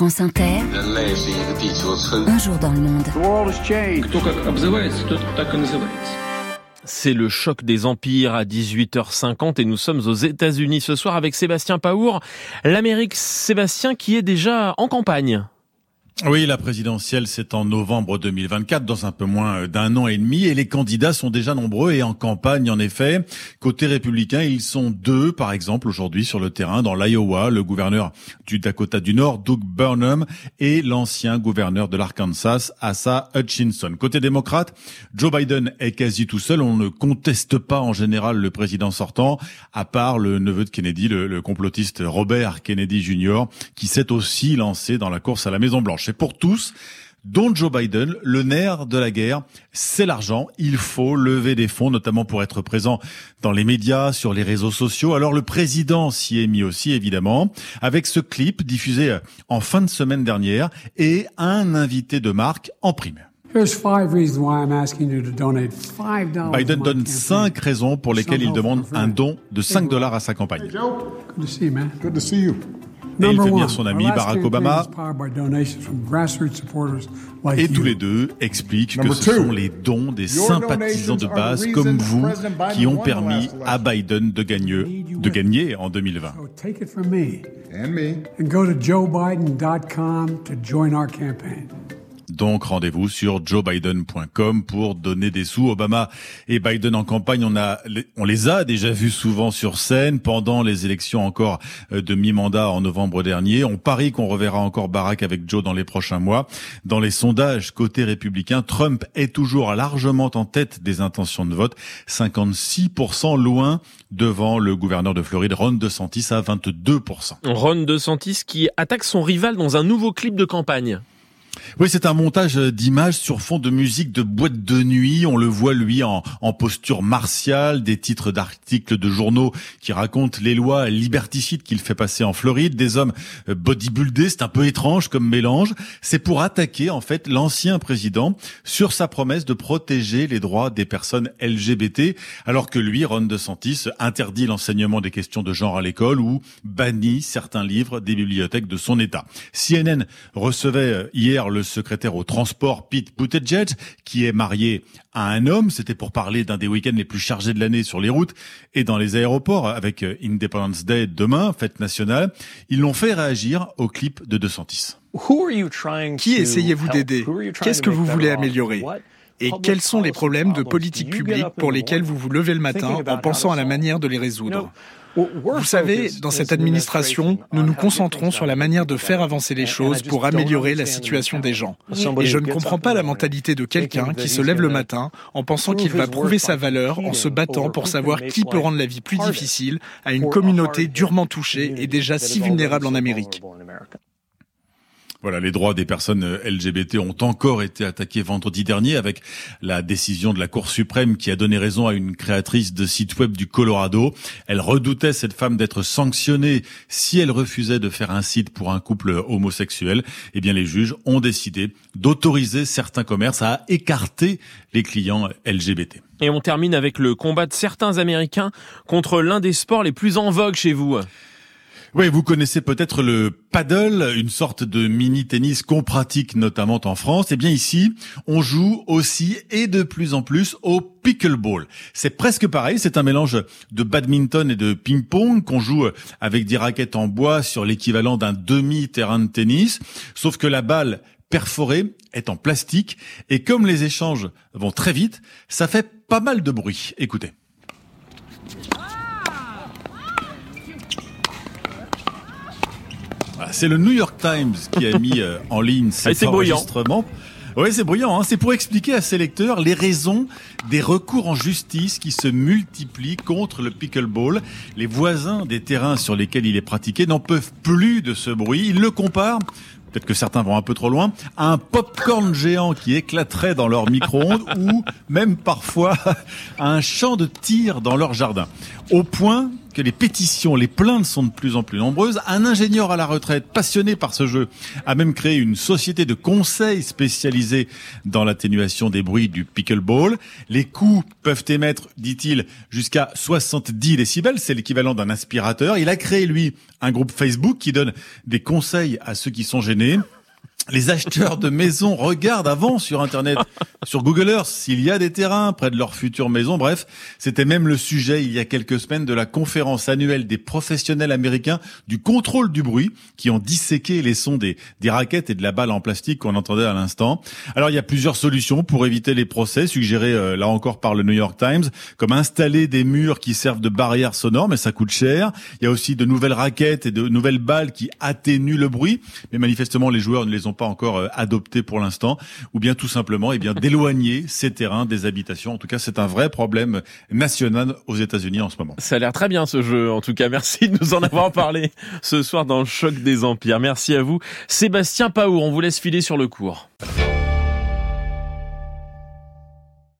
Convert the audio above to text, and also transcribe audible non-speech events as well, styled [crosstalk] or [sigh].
France Inter. Un jour dans le monde. C'est le choc des empires à 18h50 et nous sommes aux États-Unis ce soir avec Sébastien Paour. L'Amérique, Sébastien, qui est déjà en campagne. Oui, la présidentielle, c'est en novembre 2024, dans un peu moins d'un an et demi, et les candidats sont déjà nombreux et en campagne, en effet. Côté républicain, ils sont deux, par exemple, aujourd'hui sur le terrain, dans l'Iowa, le gouverneur du Dakota du Nord, Doug Burnham, et l'ancien gouverneur de l'Arkansas, Asa Hutchinson. Côté démocrate, Joe Biden est quasi tout seul. On ne conteste pas en général le président sortant, à part le neveu de Kennedy, le, le complotiste Robert Kennedy Jr., qui s'est aussi lancé dans la course à la Maison-Blanche pour tous dont Joe Biden, le nerf de la guerre, c'est l'argent. Il faut lever des fonds, notamment pour être présent dans les médias, sur les réseaux sociaux. Alors le président s'y est mis aussi, évidemment, avec ce clip diffusé en fin de semaine dernière et un invité de marque en prime. Biden donne cinq raisons pour lesquelles il demande un don de 5 dollars à sa campagne. Et il fait venir son ami Barack Obama. Et tous les deux expliquent que ce sont les dons des sympathisants de base comme vous qui ont permis à Biden de gagner, de gagner en 2020. Donc rendez-vous sur joebiden.com pour donner des sous. Obama et Biden en campagne, on on les a déjà vus souvent sur scène pendant les élections encore euh, de mi-mandat en novembre dernier. On parie qu'on reverra encore Barack avec Joe dans les prochains mois. Dans les sondages côté républicain, Trump est toujours largement en tête des intentions de vote, 56% loin devant le gouverneur de Floride, Ron DeSantis à 22%. Ron DeSantis qui attaque son rival dans un nouveau clip de campagne. Oui, c'est un montage d'images sur fond de musique de boîte de nuit. On le voit, lui, en, en posture martiale, des titres d'articles de journaux qui racontent les lois liberticides qu'il fait passer en Floride, des hommes bodybuildés. C'est un peu étrange comme mélange. C'est pour attaquer, en fait, l'ancien président sur sa promesse de protéger les droits des personnes LGBT, alors que lui, Ron DeSantis, interdit l'enseignement des questions de genre à l'école ou bannit certains livres des bibliothèques de son État. CNN recevait hier le secrétaire au transport Pete Buttigieg, qui est marié à un homme. C'était pour parler d'un des week-ends les plus chargés de l'année sur les routes et dans les aéroports avec euh, Independence Day demain, fête nationale. Ils l'ont fait réagir au clip de DeSantis. Qui essayez-vous d'aider? Qu'est-ce que vous voulez améliorer? Et quels sont les problèmes de politique publique pour lesquels vous vous levez le matin en pensant à la manière de les résoudre? Vous savez, dans cette administration, nous nous concentrons sur la manière de faire avancer les choses pour améliorer la situation des gens. Et je ne comprends pas la mentalité de quelqu'un qui se lève le matin en pensant qu'il va prouver sa valeur en se battant pour savoir qui peut rendre la vie plus difficile à une communauté durement touchée et déjà si vulnérable en Amérique. Voilà, les droits des personnes euh, LGBT ont encore été attaqués vendredi dernier avec la décision de la Cour suprême qui a donné raison à une créatrice de site web du Colorado. Elle redoutait cette femme d'être sanctionnée si elle refusait de faire un site pour un couple homosexuel. Eh bien, les juges ont décidé d'autoriser certains commerces à écarter les clients LGBT. Et on termine avec le combat de certains Américains contre l'un des sports les plus en vogue chez vous. Oui, vous connaissez peut-être le paddle, une sorte de mini-tennis qu'on pratique notamment en France. Eh bien ici, on joue aussi et de plus en plus au pickleball. C'est presque pareil, c'est un mélange de badminton et de ping-pong qu'on joue avec des raquettes en bois sur l'équivalent d'un demi-terrain de tennis, sauf que la balle perforée est en plastique et comme les échanges vont très vite, ça fait pas mal de bruit. Écoutez. C'est le New York Times qui a mis euh, en ligne cet enregistrement. Oui, c'est bruyant. Hein. C'est pour expliquer à ses lecteurs les raisons des recours en justice qui se multiplient contre le pickleball. Les voisins des terrains sur lesquels il est pratiqué n'en peuvent plus de ce bruit. Ils le comparent peut-être que certains vont un peu trop loin, à un pop-corn géant qui éclaterait dans leur micro-ondes [laughs] ou même parfois [laughs] à un champ de tir dans leur jardin. Au point que les pétitions, les plaintes sont de plus en plus nombreuses. Un ingénieur à la retraite, passionné par ce jeu, a même créé une société de conseil spécialisée dans l'atténuation des bruits du pickleball. Les coûts peuvent émettre, dit-il, jusqu'à 70 décibels. C'est l'équivalent d'un aspirateur. Il a créé, lui, un groupe Facebook qui donne des conseils à ceux qui sont gênés les acheteurs de maisons regardent avant sur Internet, sur Google Earth, s'il y a des terrains près de leur future maison. Bref, c'était même le sujet il y a quelques semaines de la conférence annuelle des professionnels américains du contrôle du bruit qui ont disséqué les sons des, des raquettes et de la balle en plastique qu'on entendait à l'instant. Alors il y a plusieurs solutions pour éviter les procès suggérés euh, là encore par le New York Times, comme installer des murs qui servent de barrières sonores, mais ça coûte cher. Il y a aussi de nouvelles raquettes et de nouvelles balles qui atténuent le bruit, mais manifestement les joueurs ne les ont pas encore euh, adopté pour l'instant, ou bien tout simplement, eh bien d'éloigner [laughs] ces terrains des habitations. En tout cas, c'est un vrai problème national aux États-Unis en ce moment. Ça a l'air très bien ce jeu. En tout cas, merci de nous en avoir [laughs] parlé ce soir dans le choc des empires. Merci à vous, Sébastien Paour. On vous laisse filer sur le cours.